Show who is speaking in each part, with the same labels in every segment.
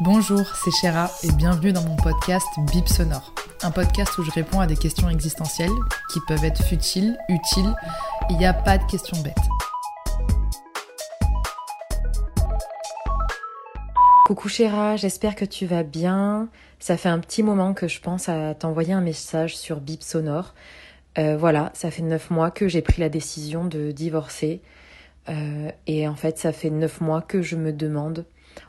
Speaker 1: Bonjour, c'est Chéra et bienvenue dans mon podcast Bip Sonore. Un podcast où je réponds à des questions existentielles qui peuvent être futiles, utiles. Il n'y a pas de questions bêtes.
Speaker 2: Coucou Chéra, j'espère que tu vas bien. Ça fait un petit moment que je pense à t'envoyer un message sur Bip Sonore. Euh, voilà, ça fait neuf mois que j'ai pris la décision de divorcer. Euh, et en fait, ça fait neuf mois que je me demande,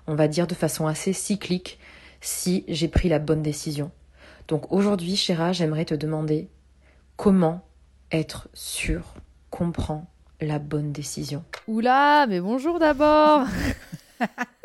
Speaker 2: on va dire de façon assez cyclique, si j'ai pris la bonne décision. Donc aujourd'hui, Chéra, j'aimerais te demander comment être sûr qu'on prend la bonne décision.
Speaker 1: Oula, mais bonjour d'abord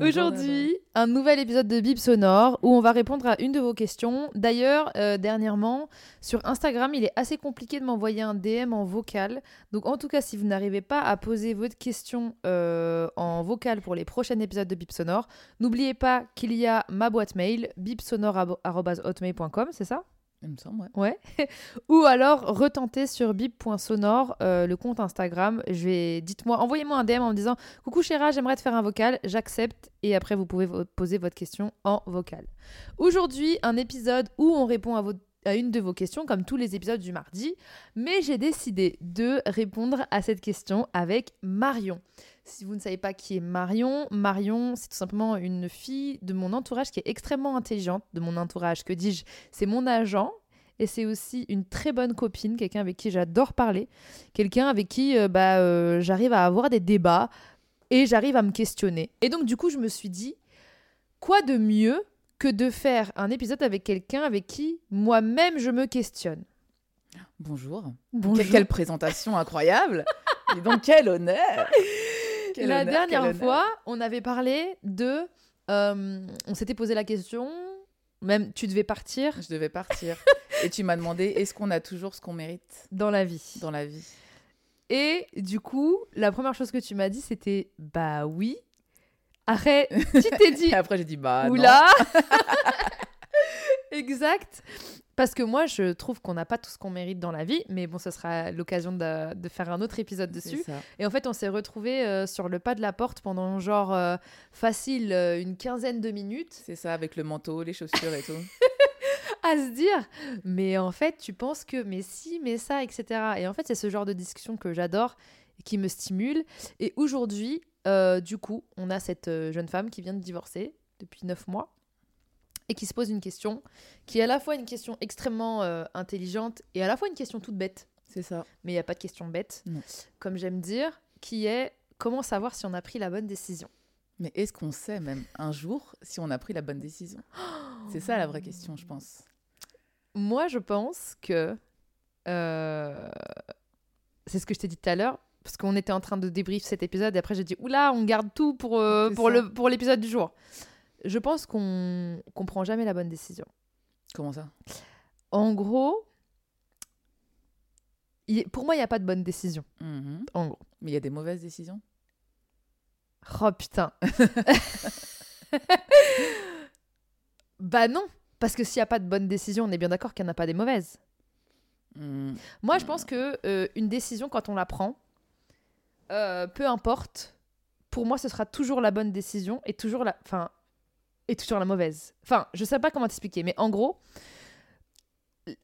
Speaker 1: Aujourd'hui, un nouvel épisode de Bip Sonore où on va répondre à une de vos questions. D'ailleurs, euh, dernièrement, sur Instagram, il est assez compliqué de m'envoyer un DM en vocal. Donc, en tout cas, si vous n'arrivez pas à poser votre question euh, en vocal pour les prochains épisodes de Bip Sonore, n'oubliez pas qu'il y a ma boîte mail, bipsonore.hotmail.com, c'est ça?
Speaker 3: Il me semble, ouais.
Speaker 1: Ou alors retentez sur bip.sonore euh, le compte Instagram. Je vais, dites-moi, envoyez-moi un DM en me disant coucou Chéra, j'aimerais te faire un vocal, j'accepte et après vous pouvez poser votre question en vocal. Aujourd'hui, un épisode où on répond à une de vos questions comme tous les épisodes du mardi, mais j'ai décidé de répondre à cette question avec Marion. Si vous ne savez pas qui est Marion, Marion, c'est tout simplement une fille de mon entourage qui est extrêmement intelligente, de mon entourage, que dis-je, c'est mon agent et c'est aussi une très bonne copine, quelqu'un avec qui j'adore parler, quelqu'un avec qui euh, bah, euh, j'arrive à avoir des débats et j'arrive à me questionner. Et donc du coup, je me suis dit, quoi de mieux que de faire un épisode avec quelqu'un avec qui moi-même je me questionne?
Speaker 3: Bonjour.
Speaker 1: Bonjour.
Speaker 3: Que- Quelle présentation incroyable. Et donc, quel honneur. Quel
Speaker 1: La
Speaker 3: honneur,
Speaker 1: dernière
Speaker 3: honneur.
Speaker 1: fois, on avait parlé de... euh, on s'était posé la question, même tu devais partir
Speaker 3: Je devais partir. Et tu m'as demandé est-ce qu'on a toujours ce qu'on mérite
Speaker 1: dans la vie.
Speaker 3: dans la vie
Speaker 1: Et du coup, la première chose que tu m'as dit, c'était bah oui. Arrête, tu t'es dit
Speaker 3: Et après, j'ai dit bah non.
Speaker 1: oula. exact. Parce que moi, je trouve qu'on n'a pas tout ce qu'on mérite dans la vie, mais bon, ce sera l'occasion de, de faire un autre épisode dessus. Et en fait, on s'est retrouvés euh, sur le pas de la porte pendant genre euh, facile euh, une quinzaine de minutes
Speaker 3: C'est ça, avec le manteau, les chaussures et tout.
Speaker 1: à se dire, mais en fait, tu penses que, mais si, mais ça, etc. Et en fait, c'est ce genre de discussion que j'adore et qui me stimule. Et aujourd'hui, du coup, on a cette jeune femme qui vient de divorcer depuis neuf mois et qui se pose une question qui est à la fois une question extrêmement euh, intelligente et à la fois une question toute bête.
Speaker 3: C'est ça.
Speaker 1: Mais il n'y a pas de question bête,
Speaker 3: Non.
Speaker 1: comme j'aime dire, qui est comment savoir si on a pris la bonne décision?
Speaker 3: Mais est-ce qu'on sait même un jour si on a pris la bonne décision? C'est ça la vraie question, je pense.
Speaker 1: Moi, je pense que euh, c'est ce que je t'ai dit tout à l'heure, parce qu'on était en train de débrief cet épisode, et après j'ai dit oula, on garde tout pour, euh, pour,
Speaker 3: ça.
Speaker 1: le, pour l'épisode du jour. Je pense qu'on qu'on prend jamais la bonne décision.
Speaker 3: Comment ça?
Speaker 1: En gros, il- pour moi, il n'y a pas de bonne décision.
Speaker 3: Mhm.
Speaker 1: En gros.
Speaker 3: Mais il y a des mauvaises décisions?
Speaker 1: Oh putain. bah non, parce que s'il n'y a pas de bonne décision, on est bien d'accord qu'il n'y en a pas des mauvaises.
Speaker 3: Mhm.
Speaker 1: Moi, je pense que euh, une décision, quand on la prend, euh, peu importe, pour moi, ce sera toujours la bonne décision et toujours la, enfin, et toujours la mauvaise. Enfin, je sais pas comment t'expliquer, mais en gros,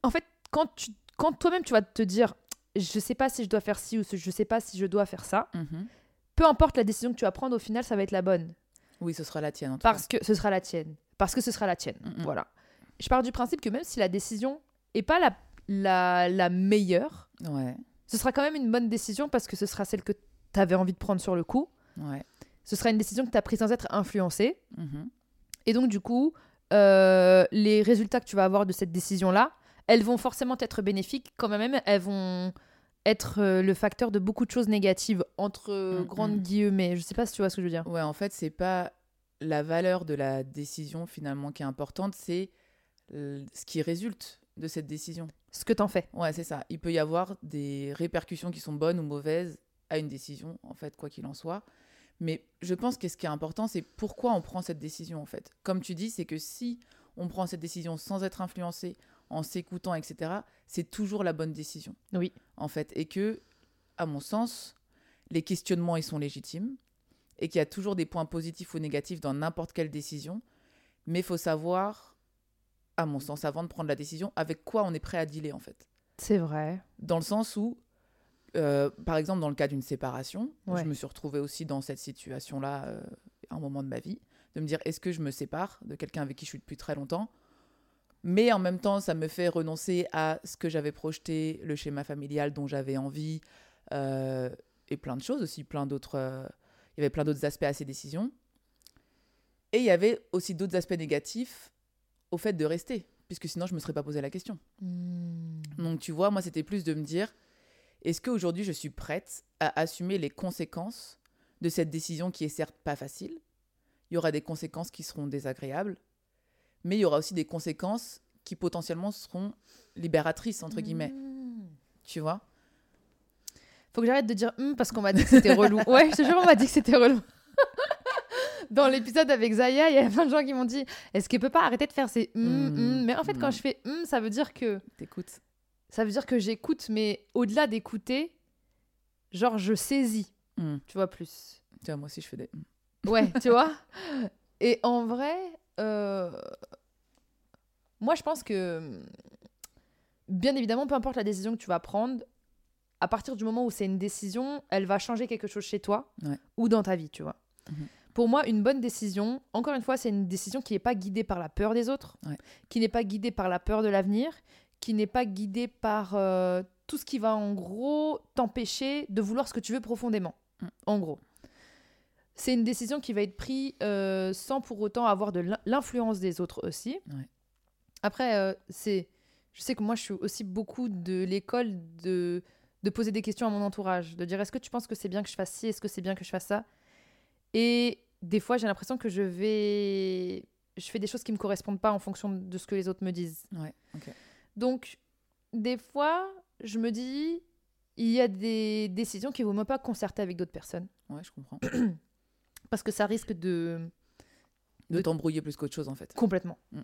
Speaker 1: en fait, quand tu, quand toi-même tu vas te dire, je sais pas si je dois faire ci ou ce- je sais pas si je dois faire ça,
Speaker 3: Mhm.
Speaker 1: peu importe la décision que tu vas prendre, au final, ça va être la bonne
Speaker 3: Oui, ce sera la tienne en tout
Speaker 1: parce que ce sera la tienne, parce que ce sera la tienne. Voilà. Je pars du principe que même si la décision est pas la, la, la meilleure,
Speaker 3: cas. Ouais,
Speaker 1: ce sera quand même une bonne décision parce que ce sera celle que tu avais envie de prendre sur le coup.
Speaker 3: ouais.
Speaker 1: Ce sera une décision que tu as prise sans être influencée.
Speaker 3: Mhm.
Speaker 1: Et donc, du coup, euh, les résultats que tu vas avoir de cette décision-là, elles vont forcément être bénéfiques, quand même, elles vont être euh, le facteur de beaucoup de choses négatives, entre euh,
Speaker 3: Mm,
Speaker 1: grandes
Speaker 3: mm.
Speaker 1: guillemets. Je sais pas si tu vois ce que je veux dire.
Speaker 3: Ouais, en fait, c'est pas la valeur de la décision finalement qui est importante, c'est ce qui résulte de cette décision.
Speaker 1: Ce que t'en fais.
Speaker 3: Ouais, c'est ça. Il peut y avoir des répercussions qui sont bonnes ou mauvaises à une décision, en fait, quoi qu'il en soit. Mais je pense que ce qui est important, c'est pourquoi on prend cette décision, en fait. Comme tu dis, c'est que si on prend cette décision sans être influencé, en s'écoutant, etc., c'est toujours la bonne décision.
Speaker 1: Oui.
Speaker 3: En fait. Et que, à mon sens, les questionnements, ils sont légitimes. Et qu'il y a toujours des points positifs ou négatifs dans n'importe quelle décision. Mais il faut savoir, à mon sens, avant de prendre la décision, avec quoi on est prêt à dealer, en fait
Speaker 1: C'est vrai.
Speaker 3: dans le sens où, euh, par exemple, dans le cas d'une séparation,
Speaker 1: Ouais.
Speaker 3: je me suis retrouvée aussi dans cette situation-là euh, à un moment de ma vie, de me dire est-ce que je me sépare de quelqu'un avec qui je suis depuis très longtemps? Mais en même temps, ça me fait renoncer à ce que j'avais projeté, le schéma familial dont j'avais envie, euh, et plein de choses aussi, plein d'autres. il y avait plein d'autres aspects à ces décisions. Et il y avait aussi d'autres aspects négatifs au fait de rester, puisque sinon je me serais pas posé la question.
Speaker 1: Hmm.
Speaker 3: Donc tu vois, moi c'était plus de me dire, est-ce qu'aujourd'hui je suis prête à assumer les conséquences de cette décision qui est certes pas facile? Il y aura des conséquences qui seront désagréables, mais il y aura aussi des conséquences qui potentiellement seront libératrices, entre guillemets.
Speaker 1: Hmm.
Speaker 3: Tu vois?
Speaker 1: Faut que j'arrête de dire hum parce qu'on m'a dit que c'était relou. Ouais, je te jure, on m'a dit que c'était relou. Dans l'épisode avec Zaya, il y a plein de gens qui m'ont dit Est-ce qu'elle peut pas arrêter de faire ces
Speaker 3: Hmm,
Speaker 1: hum Mais en fait, quand je fais hum, ça veut dire que
Speaker 3: T'écoutes
Speaker 1: ça veut dire que j'écoute, mais au-delà d'écouter, genre je saisis,
Speaker 3: Hmm.
Speaker 1: tu vois plus.
Speaker 3: Tu vois, moi aussi je fais des...
Speaker 1: Ouais, tu vois? Et en vrai, euh, moi je pense que, bien évidemment, peu importe la décision que tu vas prendre, à partir du moment où c'est une décision, elle va changer quelque chose chez toi
Speaker 3: Ouais.
Speaker 1: ou dans ta vie, tu vois?
Speaker 3: Mhm.
Speaker 1: Pour moi, une bonne décision, encore une fois, c'est une décision qui n'est pas guidée par la peur des autres,
Speaker 3: Ouais.
Speaker 1: qui n'est pas guidée par la peur de l'avenir, qui n'est pas guidée par euh, tout ce qui va en gros t'empêcher de vouloir ce que tu veux profondément.
Speaker 3: Mm.
Speaker 1: En gros. C'est une décision qui va être prise euh, sans pour autant avoir de l'in- l'influence des autres aussi.
Speaker 3: Ouais.
Speaker 1: Après, euh, c'est, je sais que moi, je suis aussi beaucoup de l'école de, de poser des questions à mon entourage, de dire est-ce que tu penses que c'est bien que je fasse ci, est-ce que c'est bien que je fasse ça? Et des fois, j'ai l'impression que je vais, je fais des choses qui me correspondent pas en fonction de ce que les autres me disent.
Speaker 3: Ouais.
Speaker 1: Donc, des fois, je me dis, il y a des décisions qui ne vaut même pas concerter avec d'autres personnes.
Speaker 3: Ouais, je comprends.
Speaker 1: Parce que ça risque de...
Speaker 3: De
Speaker 1: De-
Speaker 3: t'embrouiller plus qu'autre chose en fait.
Speaker 1: Complètement.
Speaker 3: Mm.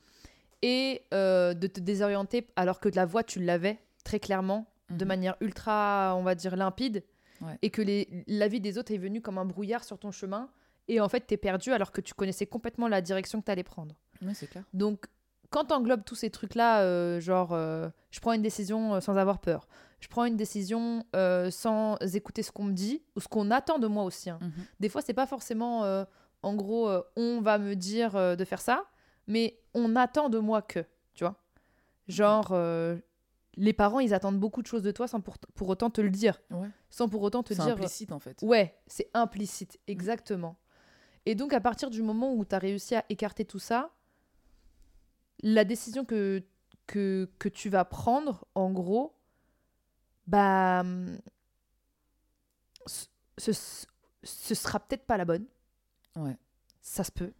Speaker 1: Et euh, de te désorienter alors que de la voix, tu l'avais très clairement, de
Speaker 3: Mhm.
Speaker 1: manière ultra, on va dire, limpide.
Speaker 3: Ouais.
Speaker 1: Et que les, la vie des autres est venue comme un brouillard sur ton chemin. Et en fait, tu es perdu alors que tu connaissais complètement la direction que tu allais prendre.
Speaker 3: Ouais, c'est clair.
Speaker 1: Donc, quand tu englobes tous ces trucs-là, euh, genre, euh, je prends une décision euh, sans avoir peur, je prends une décision euh, sans écouter ce qu'on me dit ou ce qu'on attend de moi aussi. hein.
Speaker 3: Mhm.
Speaker 1: Des fois, c'est pas forcément, en gros, on va me dire de faire ça, mais on attend de moi que, tu vois. Genre, euh, les parents, ils attendent beaucoup de choses de toi sans pour, pour autant te le dire,
Speaker 3: Ouais.
Speaker 1: sans pour autant te
Speaker 3: C'est
Speaker 1: dire.
Speaker 3: implicite en fait.
Speaker 1: Ouais, c'est implicite, exactement. Et donc, à partir du moment où tu as réussi à écarter tout ça, la décision que, que, que tu vas prendre, en gros, bah. Ce, ce, sera peut-être pas la bonne.
Speaker 3: Ouais.
Speaker 1: Ça se peut.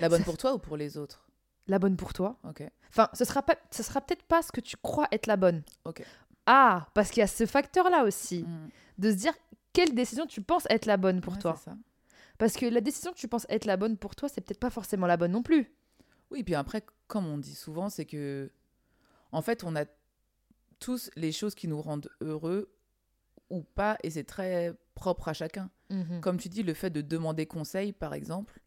Speaker 3: La bonne pour toi ou pour les autres?
Speaker 1: La bonne pour toi.
Speaker 3: Ok.
Speaker 1: Enfin, ce sera, pas, ce sera peut-être pas ce que tu crois être la bonne.
Speaker 3: Ok.
Speaker 1: Ah, parce qu'il y a ce facteur-là aussi,
Speaker 3: Mm.
Speaker 1: de se dire quelle décision tu penses être la bonne pour
Speaker 3: Ouais,
Speaker 1: toi.
Speaker 3: ça.
Speaker 1: Parce que la décision que tu penses être la bonne pour toi, c'est peut-être pas forcément la bonne non plus.
Speaker 3: Oui, puis après, comme on dit souvent, c'est que, en fait, on a tous les choses qui nous rendent heureux ou pas, et c'est très propre à chacun.
Speaker 1: Mhm.
Speaker 3: Comme tu dis, le fait de demander conseil, par exemple,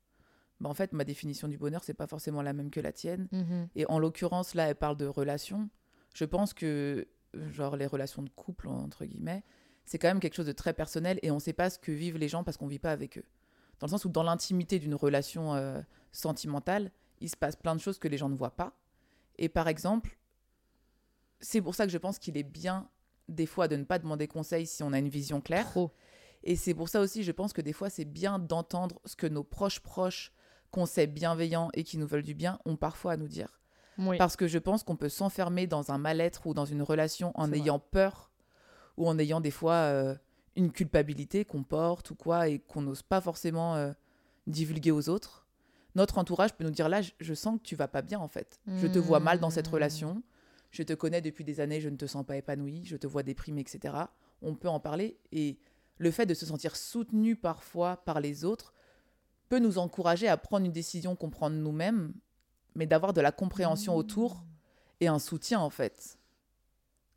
Speaker 3: bah, en fait, ma définition du bonheur, c'est pas forcément la même que la tienne.
Speaker 1: Mhm.
Speaker 3: Et en l'occurrence, là, elle parle de relations. Je pense que, genre, les relations de couple, entre guillemets, c'est quand même quelque chose de très personnel et on sait pas ce que vivent les gens parce qu'on vit pas avec eux. Dans le sens où, dans l'intimité d'une relation euh, sentimentale, il se passe plein de choses que les gens ne voient pas. Et par exemple, c'est pour ça que je pense qu'il est bien, des fois, de ne pas demander conseil si on a une vision claire.
Speaker 1: Trop.
Speaker 3: Et c'est pour ça aussi, je pense que des fois, c'est bien d'entendre ce que nos proches proches, qu'on sait bienveillants et qui nous veulent du bien, ont parfois à nous dire.
Speaker 1: Oui.
Speaker 3: Parce que je pense qu'on peut s'enfermer dans un mal-être ou dans une relation en
Speaker 1: vrai.
Speaker 3: ayant peur ou en ayant des fois euh, une culpabilité qu'on porte ou quoi et qu'on n'ose pas forcément euh, divulguer aux autres. Notre entourage peut nous dire là, je, je sens que tu vas pas bien en fait. Je te vois mal dans cette
Speaker 1: Mmh.
Speaker 3: relation. Je te connais depuis des années, je ne te sens pas épanoui, je te vois déprimé, etc. On peut en parler et le fait de se sentir soutenu parfois par les autres peut nous encourager à prendre une décision qu'on prend de nous-mêmes, mais d'avoir de la compréhension autour et un soutien en fait.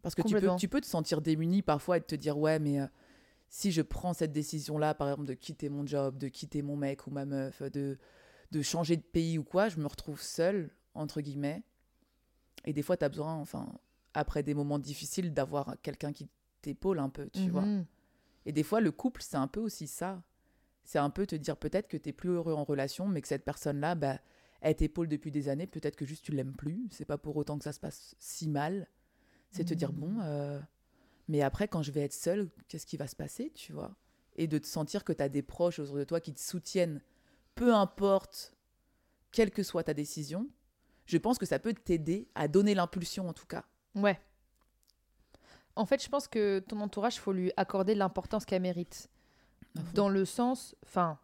Speaker 3: Parce que tu peux,
Speaker 1: Complètement.
Speaker 3: tu peux te sentir démuni parfois et te dire ouais mais euh, si je prends cette décision-là, par exemple de quitter mon job, de quitter mon mec ou ma meuf, de, de changer de pays ou quoi, je me retrouve seule, entre guillemets. Et des fois, tu as besoin, enfin, après des moments difficiles, d'avoir quelqu'un qui t'épaule un peu, tu vois.
Speaker 1: Mhm.
Speaker 3: Et des fois, le couple, c'est un peu aussi ça. C'est un peu te dire peut-être que tu es plus heureux en relation, mais que cette personne-là, bah, elle t'épaule depuis des années. Peut-être que juste tu l'aimes plus. C'est pas pour autant que ça se passe si mal. C'est te dire, bon, euh, mais après, quand je vais être seule, qu'est-ce qui va se passer, tu vois? Et de te sentir que tu as des proches autour de toi qui te soutiennent, peu importe quelle que soit ta décision. Je pense que ça peut t'aider à donner l'impulsion, en tout cas.
Speaker 1: Ouais. En fait, je pense que ton entourage, faut lui accorder l'importance qu'elle mérite.
Speaker 3: Fond.
Speaker 1: Dans le sens, enfin,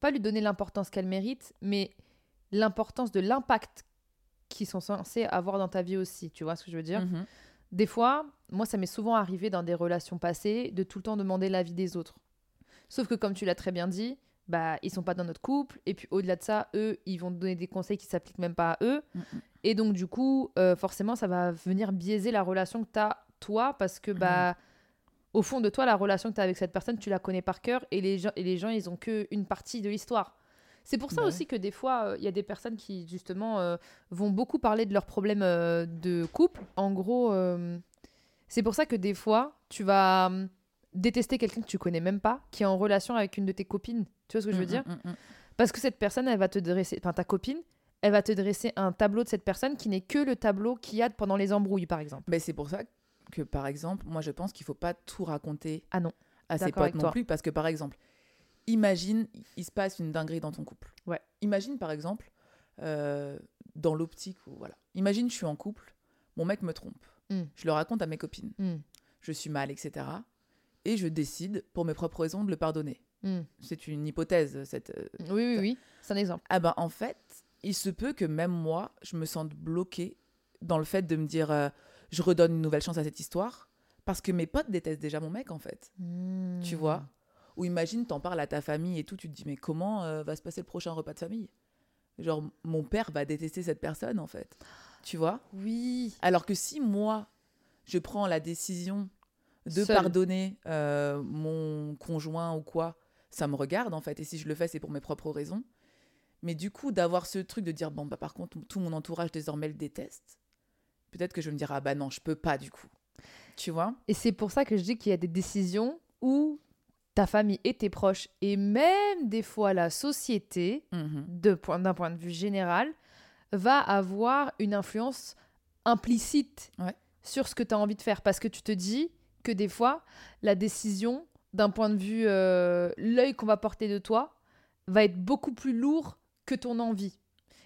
Speaker 1: pas lui donner l'importance qu'elle mérite, mais l'importance de l'impact qu'ils sont censés avoir dans ta vie aussi. Tu vois ce que je veux dire?
Speaker 3: Mhm.
Speaker 1: Des fois, moi, ça m'est souvent arrivé dans des relations passées de tout le temps demander l'avis des autres. Sauf que, comme tu l'as très bien dit, bah, ils sont pas dans notre couple. Et puis, au-delà de ça, eux, ils vont donner des conseils qui s'appliquent même pas à eux.
Speaker 3: Mhm.
Speaker 1: Et donc, du coup, euh, forcément, ça va venir biaiser la relation que tu as, toi, parce que, bah, au fond de toi, la relation que tu as avec cette personne, tu la connais par cœur. Et les gens, et les gens ils ont qu'une partie de l'histoire. C'est pour ça
Speaker 3: Bah
Speaker 1: aussi que des fois, il y a des personnes qui, justement, euh, vont beaucoup parler de leurs problèmes euh, de couple. En gros, euh, c'est pour ça que des fois, tu vas hum, détester quelqu'un que tu connais même pas, qui est en relation avec une de tes copines. Tu vois ce que je veux
Speaker 3: Mhm,
Speaker 1: dire
Speaker 3: mhm, mhm.
Speaker 1: Parce que cette personne, elle va te dresser, enfin ta copine, elle va te dresser un tableau de cette personne qui n'est que le tableau qu'il y a pendant les embrouilles, par exemple.
Speaker 3: Ben, c'est pour ça que, par exemple, moi, je pense qu'il faut pas tout raconter
Speaker 1: Ah non.
Speaker 3: à ses potes non
Speaker 1: toi.
Speaker 3: plus. Parce que, par exemple, imagine, il se passe une dinguerie dans ton couple.
Speaker 1: Ouais.
Speaker 3: Imagine, par exemple, euh, dans l'optique voilà. Imagine, je suis en couple, mon mec me trompe.
Speaker 1: Mm.
Speaker 3: Je le raconte à mes copines.
Speaker 1: Hmm,
Speaker 3: Je suis mal, etc. Et je décide, pour mes propres raisons, de le pardonner.
Speaker 1: hmm.
Speaker 3: C'est une hypothèse, cette, euh,
Speaker 1: Oui, oui, oui. C'est un exemple.
Speaker 3: Ah ben en fait, il se peut que même moi, je me sente bloquée dans le fait de me dire euh, je redonne une nouvelle chance à cette histoire parce que mes potes détestent déjà mon mec en fait. Tu vois? Ou imagine, t'en parles à ta famille et tout, tu te dis mais comment euh, va se passer le prochain repas de famille? Genre mon père va détester cette personne en fait. Tu vois?
Speaker 1: Oui.
Speaker 3: Alors que si moi, je prends la décision de pardonner euh, mon conjoint ou quoi, ça me regarde en fait. Et si je le fais, c'est pour mes propres raisons. Mais du coup, d'avoir ce truc de dire, bon, bah par contre, tout mon entourage désormais le déteste, peut-être que je vais me dire, ah bah non, je peux pas du coup. Tu vois?
Speaker 1: Et c'est pour ça que je dis qu'il y a des décisions où ta famille et tes proches, et même des fois la société, de point- d'un point de vue général, va avoir une influence implicite
Speaker 3: Ouais.
Speaker 1: sur ce que tu as envie de faire. Parce que tu te dis que des fois, la décision, d'un point de vue, euh, l'œil qu'on va porter de toi, va être beaucoup plus lourd que ton envie.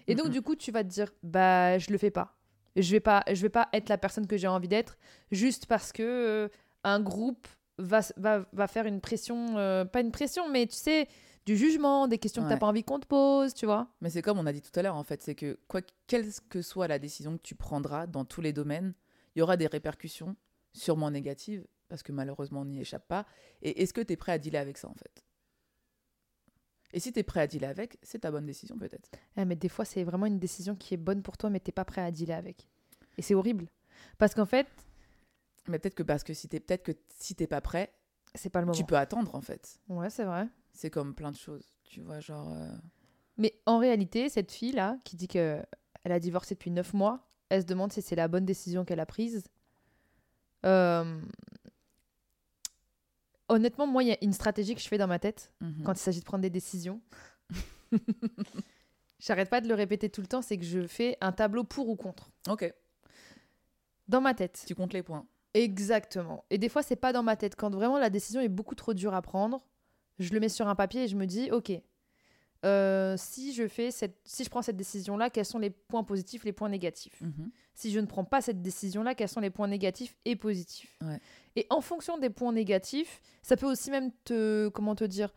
Speaker 1: Et donc,
Speaker 3: Mhm.
Speaker 1: du coup, tu vas te dire, bah, je le fais pas. Je vais pas, je vais pas être la personne que j'ai envie d'être juste parce que euh, un groupe va, va, va faire une pression, euh, pas une pression, mais tu sais, du jugement, des questions que
Speaker 3: Ouais.
Speaker 1: t'as pas envie qu'on te pose, tu vois.
Speaker 3: Mais c'est comme on a dit tout à l'heure, en fait, c'est que quoi, quelle que soit la décision que tu prendras dans tous les domaines, il y aura des répercussions, sûrement négatives, parce que malheureusement on n'y échappe pas. Et est-ce que tu es prêt à dealer avec ça, en fait? Et si tu es prêt à dealer avec, c'est ta bonne décision, peut-être.
Speaker 1: Ah, mais des fois, c'est vraiment une décision qui est bonne pour toi, mais t'es pas prêt à dealer avec. Et c'est horrible. Parce qu'en fait,
Speaker 3: Mais peut-être que parce que si t'es peut-être que si t'es pas prêt,
Speaker 1: c'est pas le moment.
Speaker 3: tu peux attendre, en fait.
Speaker 1: Ouais, c'est vrai.
Speaker 3: C'est comme plein de choses, tu vois, genre. euh,
Speaker 1: Mais en réalité, cette fille-là, qui dit que elle a divorcé depuis 9 mois, elle se demande si c'est la bonne décision qu'elle a prise. Euh, Honnêtement, moi, il y a une stratégie que je fais dans ma tête
Speaker 3: mhm.
Speaker 1: quand il s'agit de prendre des décisions. J'arrête pas de le répéter tout le temps, c'est que je fais un tableau pour ou contre.
Speaker 3: Ok,
Speaker 1: Dans ma tête.
Speaker 3: tu comptes les points.
Speaker 1: Exactement. Et des fois, c'est pas dans ma tête. Quand vraiment la décision est beaucoup trop dure à prendre, je le mets sur un papier et je me dis, ok, euh, si je fais cette, si je prends cette décision-là, quels sont les points positifs, les points négatifs?
Speaker 3: Mhm.
Speaker 1: Si je ne prends pas cette décision-là, quels sont les points négatifs et positifs?
Speaker 3: Ouais.
Speaker 1: Et en fonction des points négatifs, ça peut aussi même te, comment te dire,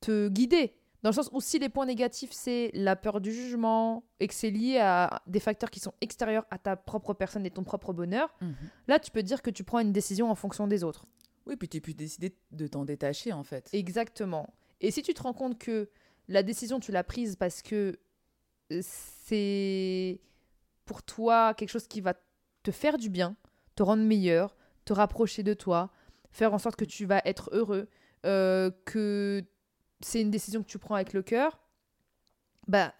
Speaker 1: te guider. Dans le sens où si les points négatifs, c'est la peur du jugement et que c'est lié à des facteurs qui sont extérieurs à ta propre personne et ton propre bonheur,
Speaker 3: Mhm.
Speaker 1: là, tu peux dire que tu prends une décision en fonction des autres.
Speaker 3: Oui, puis tu peux décider de t'en détacher en fait.
Speaker 1: Exactement. Et si tu te rends compte que la décision, tu l'as prise parce que euh, c'est pour toi quelque chose qui va te faire du bien, te rendre meilleur, te rapprocher de toi, faire en sorte que tu vas être heureux, euh, que c'est une décision que tu prends avec le cœur, bah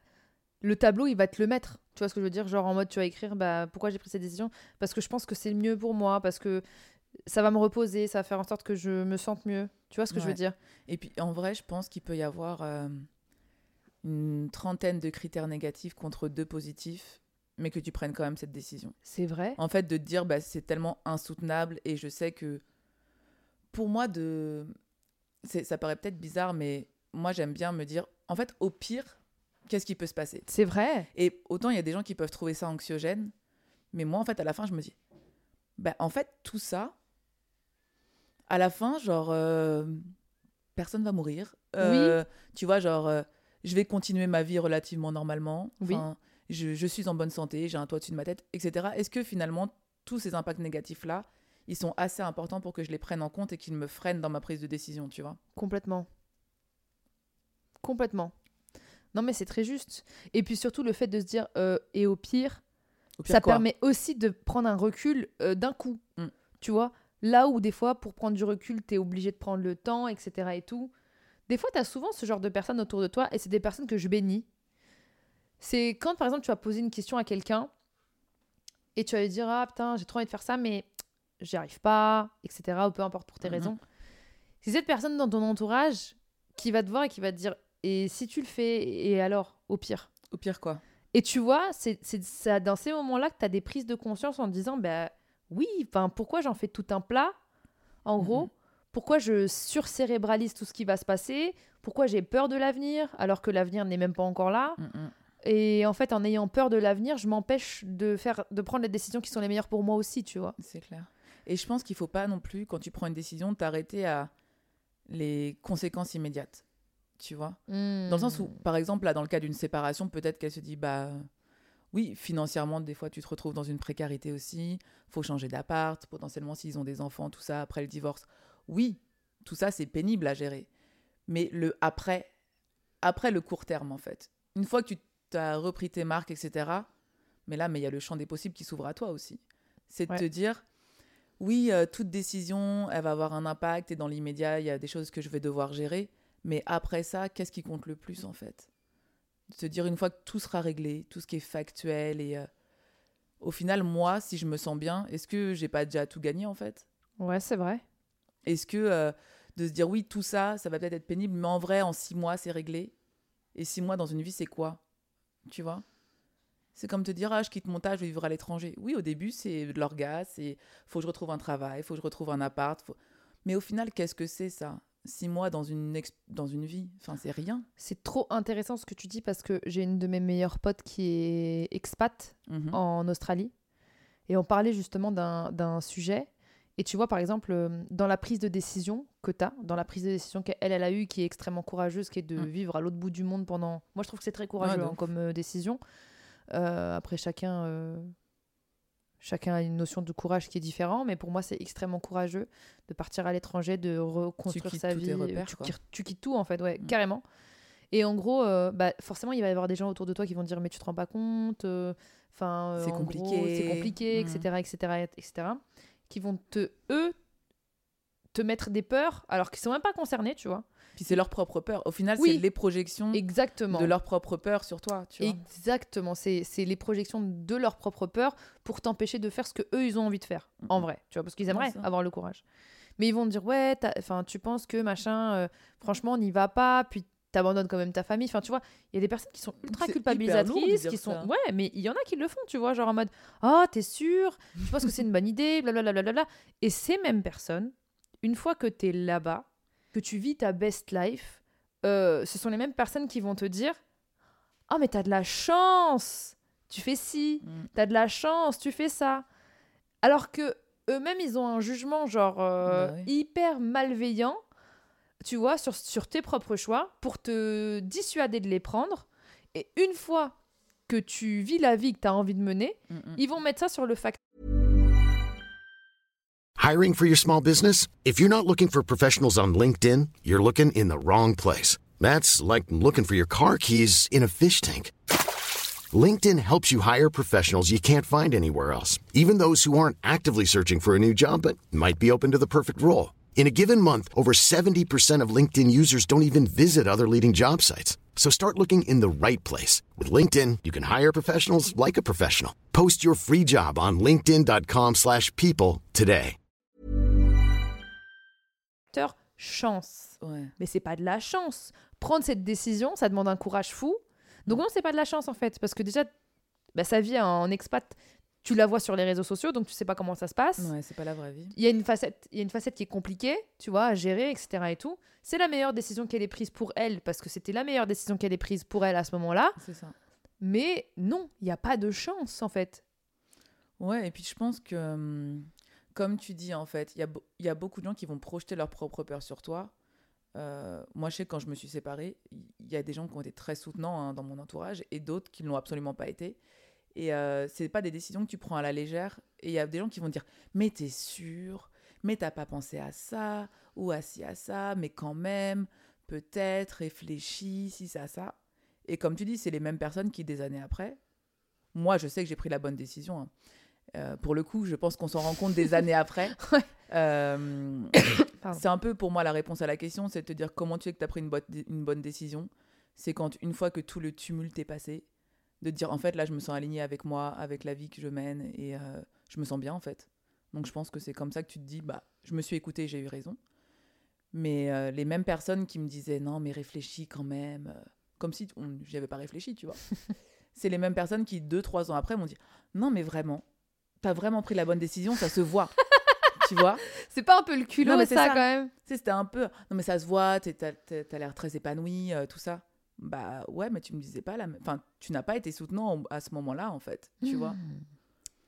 Speaker 1: le tableau, il va te le mettre. Tu vois ce que je veux dire? Genre en mode, tu vas écrire, bah pourquoi j'ai pris cette décision? Parce que je pense que c'est le mieux pour moi, parce que ça va me reposer, ça va faire en sorte que je me sente mieux. Tu vois ce que je veux dire?
Speaker 3: Et puis en vrai, je pense qu'il peut y avoir euh, une trentaine de critères négatifs contre deux positifs, mais que tu prennes quand même cette décision.
Speaker 1: C'est vrai?
Speaker 3: En fait, de te dire, bah, c'est tellement insoutenable et je sais que pour moi, de... c'est- ça paraît peut-être bizarre, mais moi, j'aime bien me dire, en fait, au pire, qu'est-ce qui peut se passer?
Speaker 1: C'est vrai?
Speaker 3: Et autant il y a des gens qui peuvent trouver ça anxiogène, mais moi, en fait, à la fin, je me dis, bah, en fait, tout ça, à la fin, genre, euh, personne va mourir. Euh, Tu vois, genre, euh, je vais continuer ma vie relativement normalement.
Speaker 1: Oui.
Speaker 3: Enfin, je, je suis en bonne santé, j'ai un toit au-dessus de ma tête, etc. Est-ce que finalement, tous ces impacts négatifs-là, ils sont assez importants pour que je les prenne en compte et qu'ils me freinent dans ma prise de décision, tu vois?
Speaker 1: Complètement. Complètement. Non, mais c'est très juste. Et puis surtout, le fait de se dire, euh, et au pire,
Speaker 3: Au pire,
Speaker 1: ça permet aussi de prendre un recul euh, d'un coup.
Speaker 3: Mm.
Speaker 1: Tu vois? Là où des fois, pour prendre du recul, tu es obligé de prendre le temps, etc. et tout. Des fois, tu as souvent ce genre de personnes autour de toi et c'est des personnes que je bénis. C'est quand, par exemple, tu vas poser une question à quelqu'un et tu vas lui dire Ah putain, j'ai trop envie de faire ça, mais j'y arrive pas, etc. Ou peu importe pour tes
Speaker 3: Mhm.
Speaker 1: raisons. C'est cette personne dans ton entourage qui va te voir et qui va te dire Et si tu le fais, et alors, au pire?
Speaker 3: Au pire, quoi
Speaker 1: et tu vois, c'est dans ces moments-là que tu as des prises de conscience en te disant, bah oui, pourquoi j'en fais tout un plat? En gros,
Speaker 3: Mhm.
Speaker 1: Pourquoi je surcérébralise tout ce qui va se passer? Pourquoi j'ai peur de l'avenir alors que l'avenir n'est même pas encore là?
Speaker 3: Mm, mm.
Speaker 1: Et en fait, en ayant peur de l'avenir, je m'empêche de faire, de prendre les décisions qui sont les meilleures pour moi aussi, tu vois.
Speaker 3: C'est clair. Et je pense qu'il faut pas non plus, quand tu prends une décision, t'arrêter à les conséquences immédiates. Tu vois? Dans le sens où,
Speaker 1: Hmm.
Speaker 3: par exemple, là, dans le cas d'une séparation, peut-être qu'elle se dit, bah oui, financièrement, des fois, tu te retrouves dans une précarité aussi. faut changer d'appart, potentiellement, s'ils ont des enfants, tout ça, après le divorce. Oui, tout ça, c'est pénible à gérer. Mais le après, après le court terme, en fait. Une fois que tu as repris tes marques, etc., mais là, mais il y a le champ des possibles qui s'ouvre à toi aussi. C'est de
Speaker 1: Ouais.
Speaker 3: te dire, oui, euh, toute décision, elle va avoir un impact et dans l'immédiat, il y a des choses que je vais devoir gérer. Mais après ça, qu'est-ce qui compte le plus en fait? De se dire une fois que tout sera réglé, tout ce qui est factuel et euh, au final, moi, si je me sens bien, est-ce que j'ai pas déjà tout gagné en fait?
Speaker 1: Ouais, c'est vrai.
Speaker 3: Est-ce que euh, de se dire oui, tout ça, ça va peut-être être pénible, mais en vrai, en six mois, c'est réglé? Et six mois dans une vie, c'est quoi? Tu vois? C'est comme te dire ah, je quitte mon tâche, je vais vivre à l'étranger. Oui, au début, c'est de l'orgasme, c'est faut que je retrouve un travail, faut que je retrouve un appart. faut- Mais au final, qu'est-ce que c'est ça? Six mois dans une, dans une vie, enfin, c'est rien.
Speaker 1: C'est trop intéressant ce que tu dis parce que j'ai une de mes meilleures potes qui est expat
Speaker 3: Mhm.
Speaker 1: en Australie. Et on parlait justement d'un sujet. Et tu vois, par exemple, euh, dans la prise de décision que tu as, dans la prise de décision qu'elle, elle a eue, qui est extrêmement courageuse, qui est de
Speaker 3: Mm.
Speaker 1: vivre à l'autre bout du monde pendant... Moi, je trouve que c'est très courageux hein, comme euh, décision. Euh, après, chacun, euh, chacun a une notion de courage qui est différente, mais pour moi, c'est extrêmement courageux de partir à l'étranger, de reconstruire sa vie. euh,
Speaker 3: repères,
Speaker 1: tu, quittes- tu quittes tout, en fait, ouais,
Speaker 3: Mm.
Speaker 1: carrément. Et en gros, euh, bah, forcément, il va y avoir des gens autour de toi qui vont te dire mais tu te rends pas compte, euh, enfin,
Speaker 3: C'est compliqué.
Speaker 1: c'est compliqué, etc., etc., etc., qui vont te eux te mettre des peurs alors qu'ils sont même pas concernés, tu vois.
Speaker 3: Puis c'est leur propre peur. Au final,
Speaker 1: Oui.
Speaker 3: c'est les projections
Speaker 1: Exactement.
Speaker 3: de leur propre peur sur toi. Tu vois
Speaker 1: Exactement, c'est les projections de leur propre peur pour t'empêcher de faire ce que eux ils ont envie de faire. En vrai, tu vois, parce qu'ils aimeraient avoir le courage. Mais ils vont te dire ouais, enfin tu penses que machin, euh, franchement on n'y va pas, puis t'abandonnes quand même ta famille. Enfin tu vois, il y a des personnes qui sont ultra culpabilisatrices, qui sont
Speaker 3: ça.
Speaker 1: ouais, mais il y en a qui le font, tu vois, genre en mode ah t'es sûr, tu penses que c'est une bonne idée, blablabla. Bla, Et ces mêmes personnes, une fois que t'es là-bas, que tu vis ta best life, euh, ce sont les mêmes personnes qui vont te dire Oh, mais t'as de la chance Tu fais ci,
Speaker 3: Mm.
Speaker 1: t'as de la chance, tu fais ça. Alors que eux-mêmes, ils ont un jugement genre euh,
Speaker 3: Bah oui.
Speaker 1: hyper malveillant, tu vois, sur, sur tes propres choix pour te dissuader de les prendre. Et une fois que tu vis la vie que tu as envie de mener,
Speaker 3: Mm, mm.
Speaker 1: ils vont mettre ça sur le facteur.
Speaker 4: Hiring for your small business? If you're not looking for professionals on LinkedIn, you're looking in the wrong place. That's like looking for your car keys in a fish tank. LinkedIn helps you hire professionals you can't find anywhere else, even those who aren't actively searching for a new job but might be open to the perfect role. In a given month, over 70% of LinkedIn users don't even visit other leading job sites. So start looking in the right place. With LinkedIn, you can hire professionals like a professional. Post your free job on linkedin.com/people slash people today.
Speaker 1: chance.
Speaker 3: Ouais.
Speaker 1: Mais c'est pas de la chance. Prendre cette décision, ça demande un courage fou. Donc non, c'est pas de la chance en fait, parce que déjà, bah, sa vie en expat, tu la vois sur les réseaux sociaux, donc tu sais pas comment ça se passe.
Speaker 3: Ouais, c'est pas la vraie vie.
Speaker 1: Il y a une facette, il y a une facette qui est compliquée, tu vois, à gérer, etc. Et tout. C'est la meilleure décision qu'elle ait prise pour elle, parce que c'était la meilleure décision qu'elle ait prise pour elle à ce moment-là.
Speaker 3: C'est ça.
Speaker 1: Mais non, il n'y a pas de chance en fait.
Speaker 3: Ouais, et puis je pense que, hum, comme tu dis, en fait, il y, a y beaucoup de gens qui vont projeter leur propre peur sur toi. Euh, moi, je sais que quand je me suis séparée, il y a des gens qui ont été très soutenants hein, dans mon entourage et d'autres qui ne l'ont absolument pas été. Et euh, c'est pas des décisions que tu prends à la légère. Et il y a des gens qui vont dire Mais t'es sûr? Mais t'as pas pensé à ça? Ou à ci, à ça? Mais quand même, peut-être, réfléchis, si, ça, ça. Et comme tu dis, c'est les mêmes personnes qui, des années après, moi, je sais que j'ai pris la bonne décision. hein. Euh, pour le coup, je pense qu'on s'en rend compte des années après.
Speaker 1: Ouais.
Speaker 3: Euh, c'est un peu pour moi la réponse à la question, c'est de te dire comment tu sais que tu as pris une bonne décision. C'est quand, une fois que tout le tumulte est passé, de dire en fait là, je me sens aligné avec moi, avec la vie que je mène et euh, je me sens bien en fait. Donc je pense que c'est comme ça que tu te dis bah, je me suis écouté, j'ai eu raison. Mais euh, les mêmes personnes qui me disaient non, mais réfléchis quand même, euh, comme si j'y avais pas réfléchi, tu vois. c'est les mêmes personnes qui, deux, trois ans après, m'ont dit non, mais vraiment, t'as vraiment pris la bonne décision, ça se voit. tu vois?
Speaker 1: C'est pas un peu le culot
Speaker 3: Non, mais
Speaker 1: ça,
Speaker 3: c'est ça.
Speaker 1: quand même
Speaker 3: c'était un peu. Non, mais ça se voit, t'as l'air très épanoui, tout ça. Bah ouais, mais tu me disais pas la même. Enfin, tu n'as pas été soutenant à ce moment-là, en fait. Tu vois